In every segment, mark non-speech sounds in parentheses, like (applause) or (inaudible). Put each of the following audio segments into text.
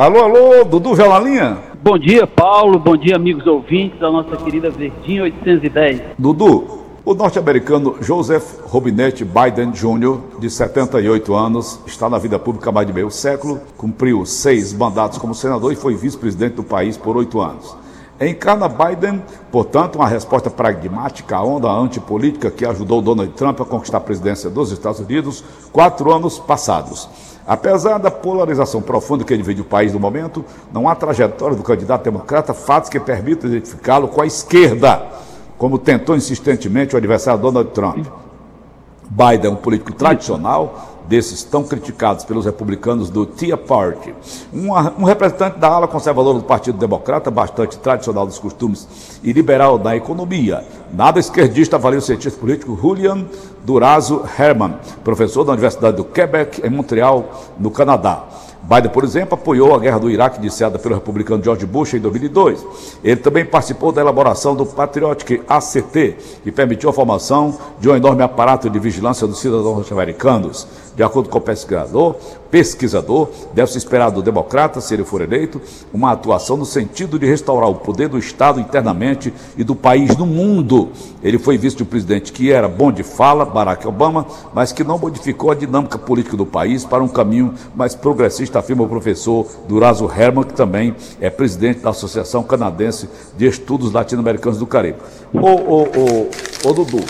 Alô, alô, Dudu Velalinha? Bom dia, Paulo. Bom dia, amigos ouvintes da nossa querida Verdinha 810. Dudu, o norte-americano Joseph Robinette Biden Jr., de 78 anos, está na vida pública há mais de meio século, cumpriu seis mandatos como senador e foi vice-presidente do país por oito anos. Encarna Biden, portanto, uma resposta pragmática à onda antipolítica que ajudou Donald Trump a conquistar a presidência dos Estados Unidos quatro anos passados. Apesar da polarização profunda que divide o país no momento, não há trajetória do candidato democrata fatos que permitam identificá-lo com a esquerda, como tentou insistentemente o adversário Donald Trump. Biden é um político tradicional, desses tão criticados pelos republicanos do Tea Party. Um, um, representante da ala conservadora do Partido Democrata, bastante tradicional dos costumes e liberal da economia. Nada esquerdista avalia o cientista político Julian Durazo Herman, professor da Universidade do Quebec, em Montreal, no Canadá. Biden, por exemplo, apoiou a guerra do Iraque iniciada pelo republicano George Bush em 2002. Ele também participou da elaboração do Patriotic ACT, que permitiu a formação de um enorme aparato de vigilância dos cidadãos norte-americanos. De acordo com o pesquisador, pesquisador, deve-se esperar do democrata, se ele for eleito, uma atuação no sentido de restaurar o poder do Estado internamente e do país no mundo. Ele foi visto de um presidente que era bom de fala, Barack Obama, mas que não modificou a dinâmica política do país para um caminho mais progressista, afirma o professor Durazo Herman, que também é presidente da Associação Canadense de Estudos Latino-Americanos do Caribe. Ô, ô, ô, ô Dudu,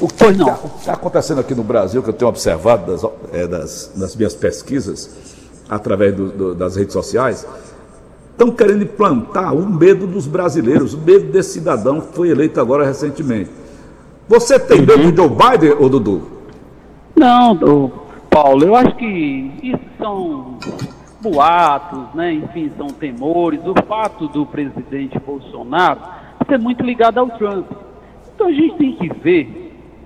o que está tá acontecendo aqui no Brasil, que eu tenho observado das, é, das, das minhas pesquisas, através do, do, das redes sociais, estão querendo implantar o medo dos brasileiros, o medo desse cidadão que foi eleito agora recentemente. Você tem uhum. medo de Joe Biden, ou Dudu? Não, Paulo, eu acho que isso são boatos, né? enfim, são temores. O fato do presidente Bolsonaro ser muito ligado ao Trump. Então a gente tem que ver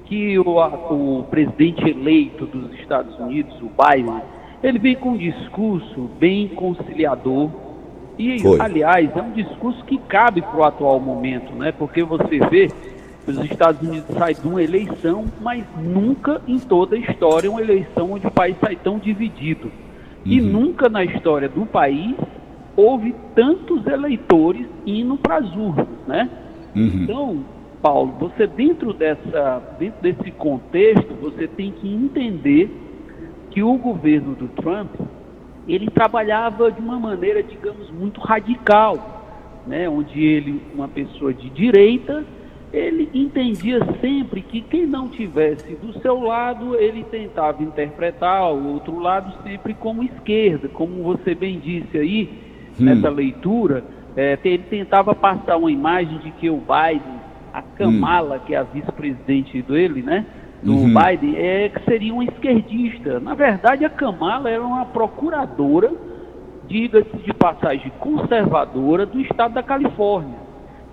que o, o presidente eleito dos Estados Unidos, o Biden, ele vem com um discurso bem conciliador e, Foi. aliás, é um discurso que cabe para o atual momento, né? Porque você vê que os Estados Unidos saem de uma eleição, mas nunca em toda a história uma eleição onde o país sai tão dividido. Uhum. E nunca na história do país houve tantos eleitores indo para as urnas, né? Uhum. Então, Paulo, você dentro, dessa, dentro desse contexto, você tem que entender que o governo do Trump, ele trabalhava de uma maneira, digamos, muito radical, né? onde ele, uma pessoa de direita, ele entendia sempre que quem não tivesse do seu lado, ele tentava interpretar o outro lado sempre como esquerda, como você bem disse aí, hum. nessa leitura, é, ele tentava passar uma imagem de que o Biden a Kamala, hum. que é a vice-presidente dele, né? Do uhum. Biden, é que seria uma esquerdista. Na verdade, a Kamala era uma procuradora, diga-se de passagem, conservadora do estado da Califórnia.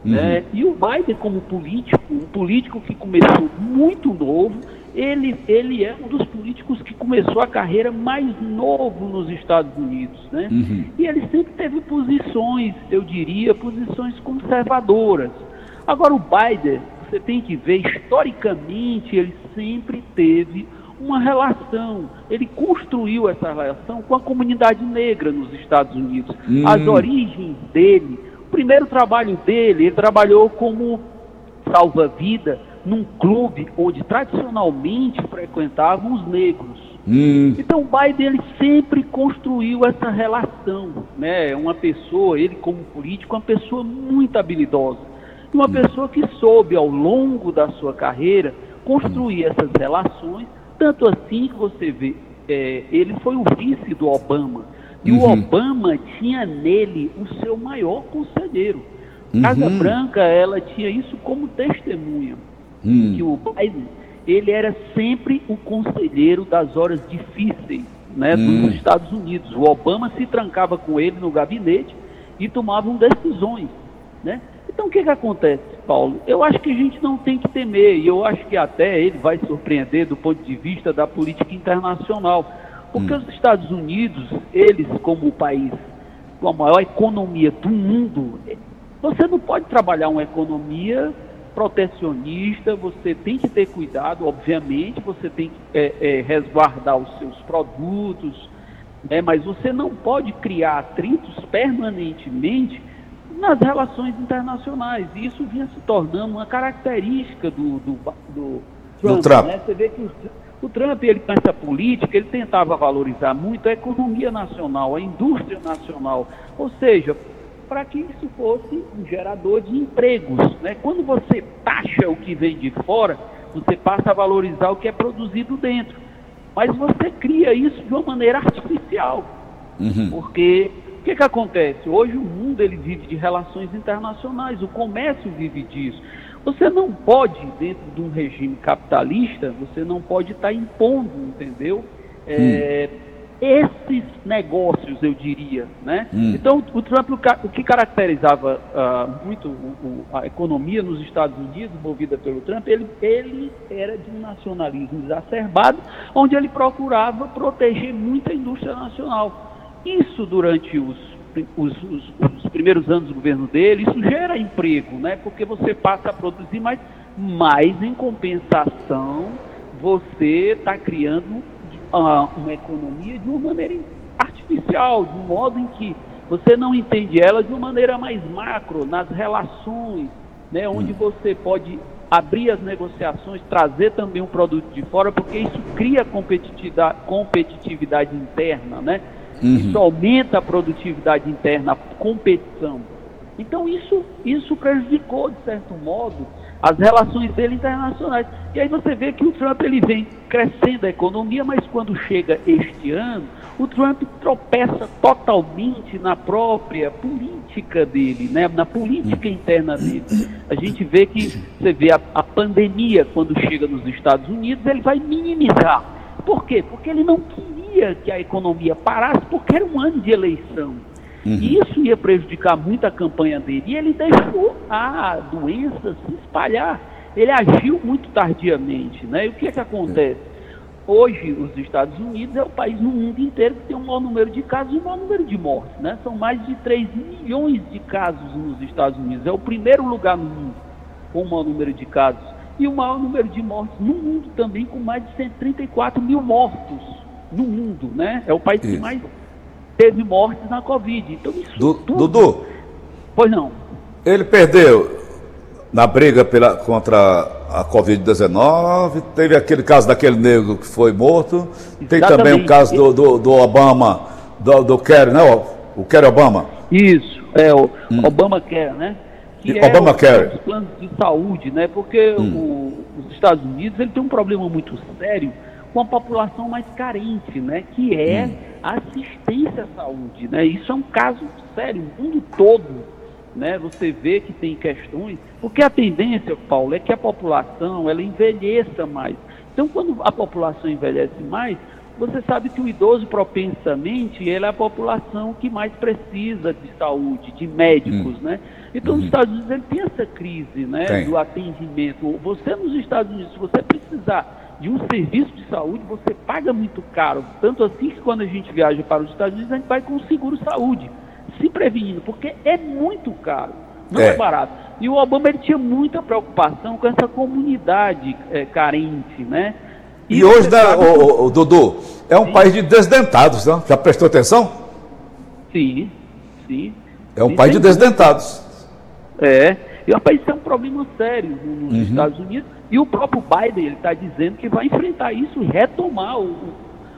Uhum. Né? E o Biden, como político, um político que começou muito novo, ele, ele é um dos políticos que começou a carreira mais novo nos Estados Unidos, né? Uhum. E ele sempre teve posições, eu diria, posições conservadoras. Agora, o Biden, você tem que ver, historicamente, ele sempre teve uma relação, ele construiu essa relação com a comunidade negra nos Estados Unidos. Hum. As origens dele, o primeiro trabalho dele, ele trabalhou como salva-vida num clube onde tradicionalmente frequentavam os negros. Hum. Então o Biden ele sempre construiu essa relação, né? Uma pessoa, ele como político, uma pessoa muito habilidosa uma pessoa que soube, ao longo da sua carreira, construir essas relações, tanto assim que você vê, é, ele foi o vice do Obama. E uhum. o Obama tinha nele o seu maior conselheiro. Uhum. Casa Branca, ela tinha isso como testemunha. Uhum. Que o Biden, ele era sempre o conselheiro das horas difíceis né, dos hum. Estados Unidos. O Obama se trancava com ele no gabinete e tomavam decisões. Né? Então o que, que acontece, Paulo? Eu acho que a gente não tem que temer, e eu acho que até ele vai surpreender do ponto de vista da política internacional. Porque hum. os Estados Unidos, eles como o país com a maior economia do mundo, você não pode trabalhar uma economia protecionista, você tem que ter cuidado, obviamente, você tem que é, é, resguardar os seus produtos, né? mas você não pode criar atritos permanentemente nas relações internacionais. E isso vinha se tornando uma característica do, do, do Trump. Trump. Né? Você vê que o, o Trump, ele, com essa política, ele tentava valorizar muito a economia nacional, a indústria nacional. Ou seja, para que isso fosse um gerador de empregos. Né? Quando você taxa o que vem de fora, você passa a valorizar o que é produzido dentro. Mas você cria isso de uma maneira artificial. Uhum. Porque que, que acontece? Hoje o mundo ele vive de relações internacionais, o comércio vive disso. Você não pode, dentro de um regime capitalista, você não pode estar tá impondo, entendeu? É, hum esses negócios, eu diria. Né? Hum. Então, o Trump, o que caracterizava uh, muito o, a economia nos Estados Unidos, movida pelo Trump, ele, ele era de um nacionalismo exacerbado, onde ele procurava proteger muito a indústria nacional. Isso durante os, os, os, os primeiros anos do governo dele, isso gera emprego, né? porque você passa a produzir mais, mas em compensação você está criando uma economia de uma maneira artificial, de um modo em que você não entende ela de uma maneira mais macro, nas relações, né, onde hum. você pode abrir as negociações, trazer também um produto de fora, porque isso cria competitividade, competitividade interna, né? Uhum. Isso aumenta a produtividade interna, a competição. Então isso, isso prejudicou, de certo modo, as relações dele internacionais. E aí você vê que o Trump ele vem crescendo a economia, mas quando chega este ano, o Trump tropeça totalmente na própria política dele, né? na política interna dele. A gente vê que você vê a, a pandemia quando chega nos Estados Unidos, ele vai minimizar. Por quê? Porque ele não queria que a economia parasse, porque era um ano de eleição. Uhum. Isso ia prejudicar muito a campanha dele. E ele deixou a doença se espalhar. Ele agiu muito tardiamente. Né? E o que é que acontece? Hoje, os Estados Unidos é o país no mundo inteiro que tem o maior número de casos e o maior número de mortes. Né? São mais de 3 milhões de casos nos Estados Unidos. É o primeiro lugar no mundo com o maior número de casos. E o maior número de mortes no mundo também, com mais de 134 mil mortos no mundo. Né? É o país Isso. que mais teve mortes na Covid. Então isso du, tudo... Dudu. Pois não. Ele perdeu na briga pela, contra a Covid-19, teve aquele caso daquele negro que foi morto, Exatamente. tem também o caso do, do, do Obama, do, do Kerry, né? O, o Kerry Obama. Isso, é o hum. Obama Care, né? Que Obama é Care. os planos de saúde, né? Porque hum. o, os Estados Unidos ele tem um problema muito sério com a população mais carente, né? Que é hum assistência à saúde, né? Isso é um caso sério, o mundo todo, né? Você vê que tem questões, porque a tendência, Paulo, é que a população ela envelheça mais. Então, quando a população envelhece mais, você sabe que o idoso propensamente ele é a população que mais precisa de saúde, de médicos, hum. né? Então, uhum. os Estados Unidos ele tem essa crise, né, tem. do atendimento. Você nos Estados Unidos, se você precisar de um serviço de saúde, você paga muito caro. Tanto assim que quando a gente viaja para os Estados Unidos, a gente vai com seguro saúde, se prevenindo, porque é muito caro, não é, é barato. E o Obama ele tinha muita preocupação com essa comunidade é, carente, né? E, e hoje, né, o, o, Dudu, é um sim. país de desdentados, né? Já prestou atenção? Sim, sim. É um sim, país de desdentados. É, e rapaz, isso é um problema sério nos uhum. Estados Unidos. E o próprio Biden está dizendo que vai enfrentar isso e retomar o,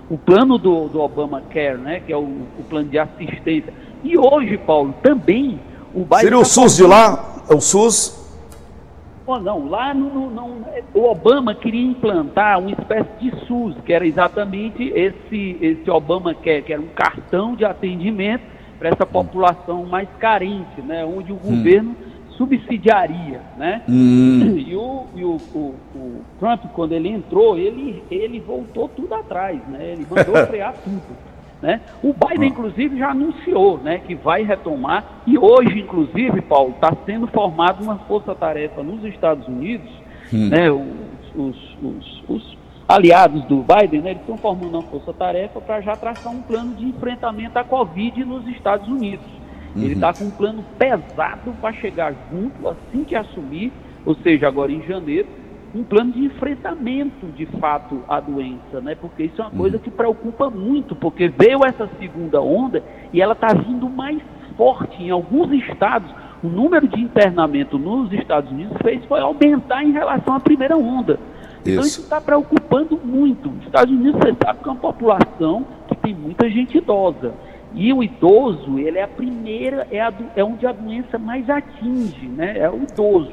o plano do, do Obamacare, né, que é o, o, plano de assistência. E hoje, Paulo, também o Biden. Seria o tá SUS de lá? É o SUS? Oh, não, lá no, não, o Obama queria implantar uma espécie de SUS, que era exatamente esse, esse Obamacare, que era um cartão de atendimento para essa população mais carente, né, onde o hum. governo subsidiaria, né? Hum. (clears throat) E, o, e o, o, o, Trump, quando ele entrou, ele, ele voltou tudo atrás, né? Ele mandou (laughs) frear tudo. Né? O Biden, ah. inclusive, já anunciou né, que vai retomar, e hoje, inclusive, Paulo, está sendo formada uma força-tarefa nos Estados Unidos, hum. né, os, os, os, os, aliados do Biden, né, eles estão formando uma força-tarefa para já traçar um plano de enfrentamento à Covid nos Estados Unidos. Uhum. Ele está com um plano pesado para chegar junto assim que assumir, ou seja, agora em janeiro, um plano de enfrentamento, de fato, à doença, né? Porque isso é uma coisa que preocupa muito, porque veio essa segunda onda e ela está vindo mais forte em alguns estados. O número de internamento nos Estados Unidos fez foi aumentar em relação à primeira onda. Então isso está preocupando muito. Os Estados Unidos, você sabe que é uma população que tem muita gente idosa. E o idoso, ele é a primeira, é, a, é onde a doença mais atinge, né? É o idoso.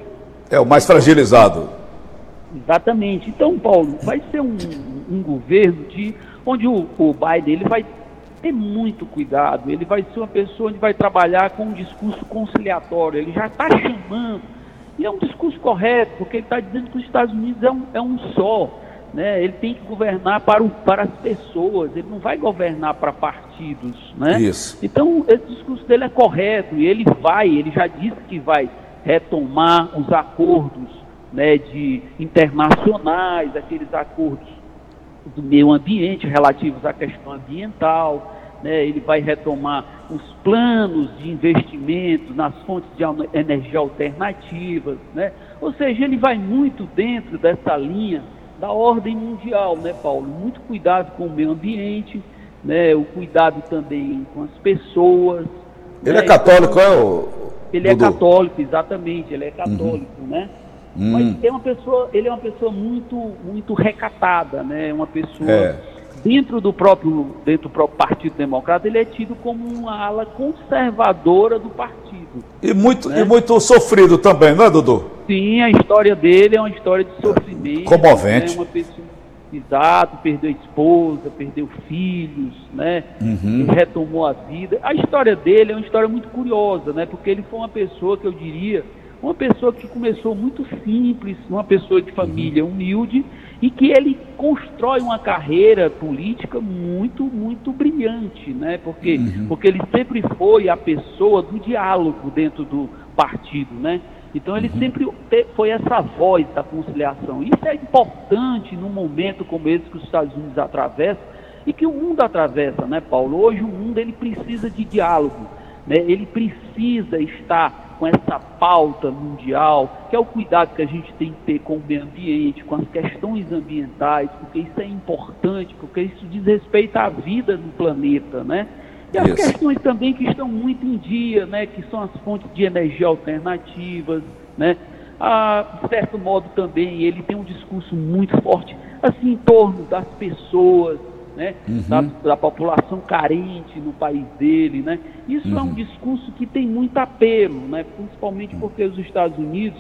É o mais fragilizado. Exatamente. Então, Paulo, vai ser um, um governo de, onde o, o Biden ele vai ter muito cuidado, ele vai ser uma pessoa que vai trabalhar com um discurso conciliatório, ele já está chamando, e é um discurso correto, porque ele está dizendo que os Estados Unidos é um, é um só, né? ele tem que governar para, o, para as pessoas, ele não vai governar para partidos. Né? Isso. Então, esse discurso dele é correto, e ele vai, ele já disse que vai retomar os acordos né, de internacionais, aqueles acordos do meio ambiente relativos à questão ambiental, né, ele vai retomar os planos de investimento nas fontes de energia alternativas, né, ou seja, ele vai muito dentro dessa linha da ordem mundial, né, Paulo? Muito cuidado com o meio ambiente, né, o cuidado também com as pessoas. Ele né, é católico, é o. Ele é Dudu. é católico, exatamente, ele é católico, uhum. né? Mas é uma pessoa, ele é uma pessoa muito, muito recatada, né? Uma pessoa é. dentro do próprio, dentro do próprio Partido Democrata, ele é tido como uma ala conservadora do partido. E muito, né? e muito sofrido também, não é, Dudu? Sim, a história dele é uma história de sofrimento. Comovente. Né? Uma pessoa, exato, perdeu a esposa, perdeu filhos, né? Uhum. retomou a vida. A história dele é uma história muito curiosa, né? Porque ele foi uma pessoa que eu diria uma pessoa que começou muito simples, uma pessoa de família humilde e que ele constrói uma carreira política muito, muito brilhante, né? Porque, uhum. porque ele sempre foi a pessoa do diálogo dentro do partido, né? Então ele uhum. sempre foi essa voz da conciliação. Isso é importante num momento como esse que os Estados Unidos atravessam e que o mundo atravessa, né, Paulo? Hoje o mundo ele precisa de diálogo, né? Ele precisa estar com essa pauta mundial, que é o cuidado que a gente tem que ter com o meio ambiente, com as questões ambientais, porque isso é importante, porque isso diz respeito à vida no planeta, né? E as isso. questões também que estão muito em dia, né? Que são as fontes de energia alternativas, né? Ah, de certo modo também ele tem um discurso muito forte assim em torno das pessoas, né, uhum. da, da, população carente no país dele, né? Isso uhum. é um uhum. discurso que tem muito apelo, né? Principalmente porque os Estados Unidos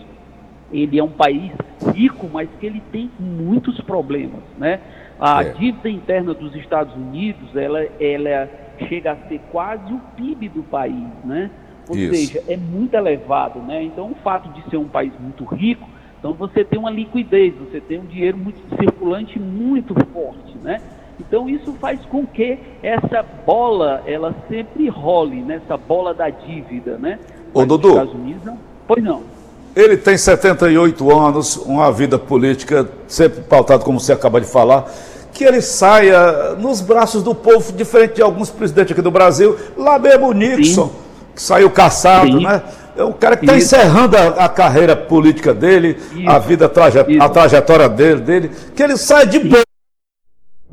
ele é um país rico, mas que ele tem muitos problemas, né? A é. dívida interna dos Estados Unidos, ela, ela chega a ser quase o PIB do país, né? Ou Isso. seja, é muito elevado, né? Então, o fato de ser um país muito rico, então você tem uma liquidez, você tem um dinheiro muito circulante muito forte, né? Então isso faz com que essa bola ela sempre role nessa bola da dívida, né? Ô Dudu. Estados Unidos não. Pois não. Ele tem 78 anos, uma vida política sempre pautada como você acaba de falar. Que ele saia nos braços do povo, diferente de alguns presidentes aqui do Brasil, lá mesmo o Nixon, Sim. que saiu caçado, Sim. né? É um cara que está encerrando a, a, carreira política dele, Isso. a vida, a, traje, a trajetória dele, dele, que ele saia de boa.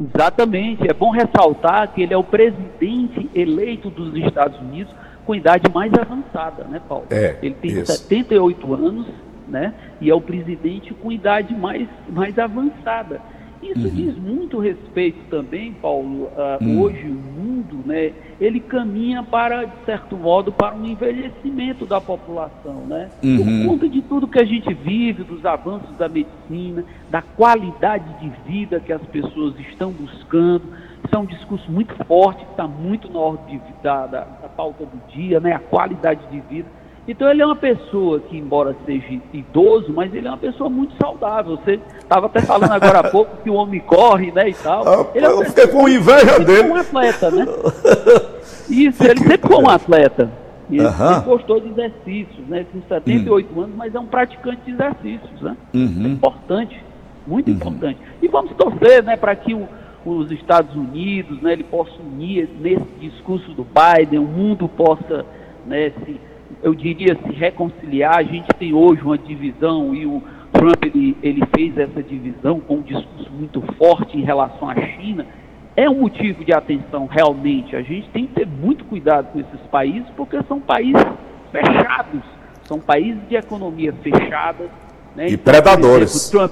Exatamente. É bom ressaltar que ele é o presidente eleito dos Estados Unidos com idade mais avançada, né, Paulo? É, ele tem isso. 78 anos, né? E é o presidente com idade mais, mais avançada. Isso uhum. diz muito respeito também, Paulo. Uh, uhum. Hoje o mundo, né, ele caminha para, de certo modo, para um envelhecimento da população, né? Uhum. Por conta de tudo que a gente vive, dos avanços da medicina, da qualidade de vida que as pessoas estão buscando. Isso é um discurso muito forte, que está muito na ordem de, da, da, da pauta do dia, né? A qualidade de vida. Então ele é uma pessoa que, embora seja idoso, mas ele é uma pessoa muito saudável. Você estava até falando agora há (laughs) pouco que o homem corre, né, e tal. Ah, ele é eu fiquei com inveja dele. um atleta, né? (laughs) Isso, ele sempre foi um atleta. E ele, uhum. gostou de exercícios, né? Com 78 uhum. anos, mas é um praticante de exercícios, né? Uhum. É importante, muito uhum. importante. E vamos torcer, né, para que o, os Estados Unidos, né, ele possa unir nesse discurso do Biden, o mundo possa, né, se eu diria, se reconciliar. A gente tem hoje uma divisão e o Trump ele, ele fez essa divisão com um discurso muito forte em relação à China, é um motivo de atenção realmente. A gente tem que ter muito cuidado com esses países, porque são países fechados, são países de economia fechada. Né? E então, predadores. Exemplo, Trump,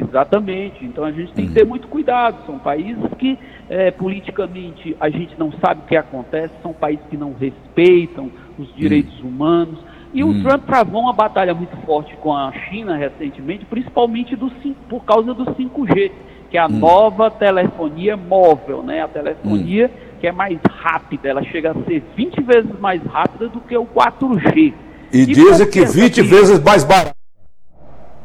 exatamente. Então a gente tem que ter muito cuidado. São países que é, politicamente a gente não sabe o que acontece, são países que não respeitam os direitos hum. humanos. E hum. o Trump travou uma batalha muito forte com a China recentemente, principalmente do, por causa do 5G que é a hum. nova telefonia móvel, né? A telefonia hum. que é mais rápida, ela chega a ser 20 vezes mais rápida do que o 4G. E, e dizem que 20 vezes mais barato.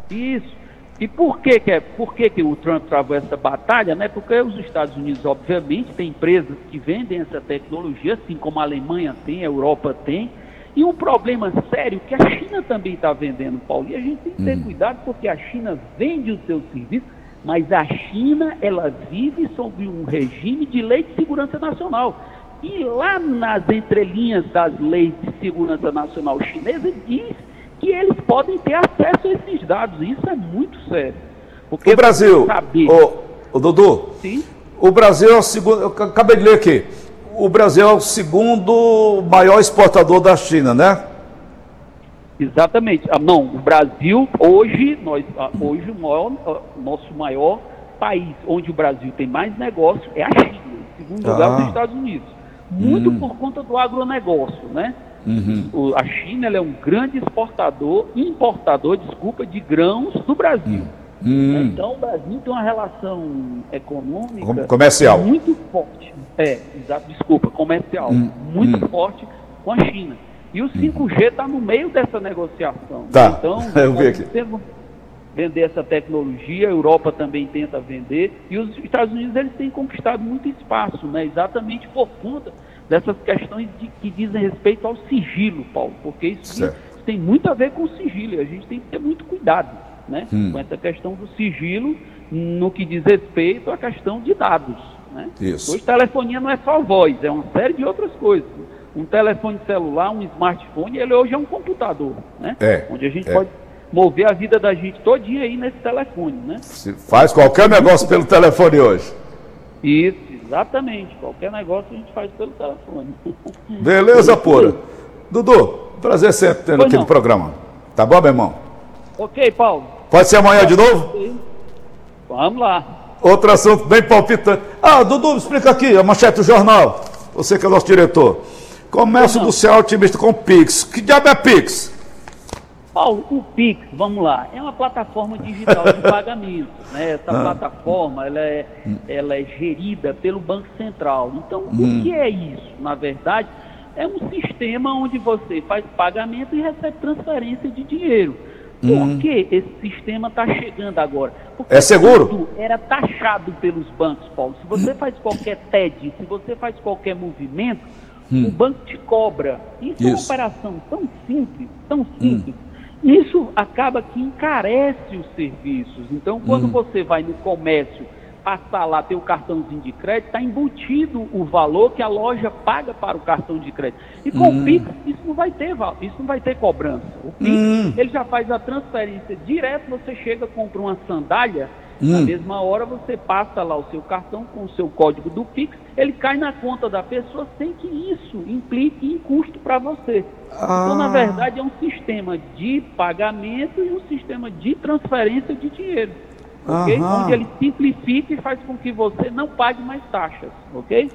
Isso. E por que, que, é, por que, que o Trump travou essa batalha? Né? Porque os Estados Unidos, obviamente, tem empresas que vendem essa tecnologia, assim como a Alemanha tem, a Europa tem. E um problema sério que a China também está vendendo, Paulo. E a gente tem que ter hum. cuidado porque a China vende o seu serviço mas a China, ela vive sob um regime de lei de segurança nacional. E lá nas entrelinhas das leis de segurança nacional chinesa diz que eles podem ter acesso a esses dados. Isso é muito sério. Porque o Brasil, saber... o, o Dudu, Sim? o Brasil é o segundo, eu acabei de ler aqui, o Brasil é o segundo maior exportador da China, né? Exatamente. Ah, não, o Brasil, hoje, nós, ah, hoje o maior, ah, nosso maior país, onde o Brasil tem mais negócio, é a China, em segundo lugar, ah. os Estados Unidos. Muito hum. por conta do agronegócio, né? Uhum. O, a China é um grande exportador, importador, desculpa, de grãos do Brasil. Hum. Então o Brasil tem uma relação econômica comercial muito forte. É, desculpa, comercial, hum. muito hum. forte com a China. E o 5G está no meio dessa negociação. Tá. Então, (laughs) eu vi aqui. vender essa tecnologia, a Europa também tenta vender, e os Estados Unidos eles têm conquistado muito espaço, né? exatamente por conta dessas questões de, que dizem respeito ao sigilo, Paulo, porque isso, isso tem muito a ver com o sigilo, e a gente tem que ter muito cuidado né? Hum. com essa questão do sigilo no que diz respeito à questão de dados. Né? Isso. Hoje telefonia não é só voz, é uma série de outras coisas um telefone celular, um smartphone, ele hoje é um computador, né? É, Onde a gente é. pode mover a vida da gente todinha aí nesse telefone, né? Se faz qualquer negócio pelo telefone hoje. Isso, exatamente. Qualquer negócio a gente faz pelo telefone. (laughs) Beleza, pura. Dudu, prazer sempre tendo aqui no programa. Tá bom, meu irmão? Ok, Paulo. Pode ser amanhã de novo? Vamos lá. Outro assunto bem palpitante. Ah, Dudu, explica aqui, a manchete do jornal. Você que é nosso diretor. Começo do céu otimista com Pix. Que diabo é Pix? Paulo, o Pix, vamos lá, é uma plataforma digital de (laughs) pagamento. Né? Essa ah. plataforma ela é, ela é gerida pelo Banco Central. Então, hum. o que é isso? Na verdade, é um sistema onde você faz pagamento e recebe transferência de dinheiro. Por hum. que esse sistema está chegando agora? Porque é seguro? era taxado pelos bancos, Paulo. Se você faz qualquer TED, se você faz qualquer movimento, Hum. O banco te cobra. Isso, Isso, é uma operação tão simples, tão hum. simples. Isso acaba que encarece os serviços. Então, quando hum. você vai no comércio passar lá ter o cartãozinho de crédito, está embutido o valor que a loja paga para o cartão de crédito. E com hum. o Pix, isso não vai ter isso não vai ter cobrança. O Pix, hum. ele já faz a transferência direto, você chega, compra uma sandália, Hum. Na mesma hora você passa lá o seu cartão com o seu código do Pix, ele cai na conta da pessoa sem que isso implique em custo para você. Ah. Então, na verdade, é um sistema de pagamento e um sistema de transferência de dinheiro. Okay? Onde ele simplifica e faz com que você não pague mais taxas, ok?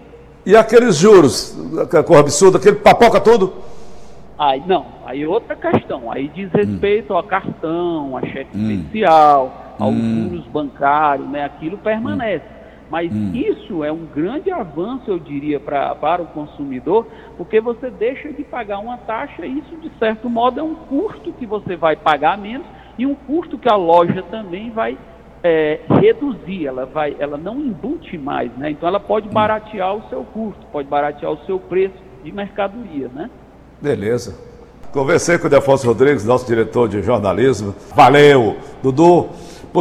E aqueles juros, aquela cor absurda, aquele papoca tudo? Aí, não, aí outra questão, aí diz respeito hum. a cartão, a cheque hum. especial, aos hum. juros bancários, né, aquilo permanece. Mas hum. isso é um grande avanço, eu diria, pra, para o consumidor, porque você deixa de pagar uma taxa e isso, de certo modo, é um custo que você vai pagar menos e um custo que a loja também vai é, reduzir, ela, vai, ela não embute mais, né? Então ela pode hum. baratear o seu custo, pode baratear o seu preço de mercadoria, né? Beleza. Conversei com o Defonso Rodrigues, nosso diretor de jornalismo. Valeu, Dudu.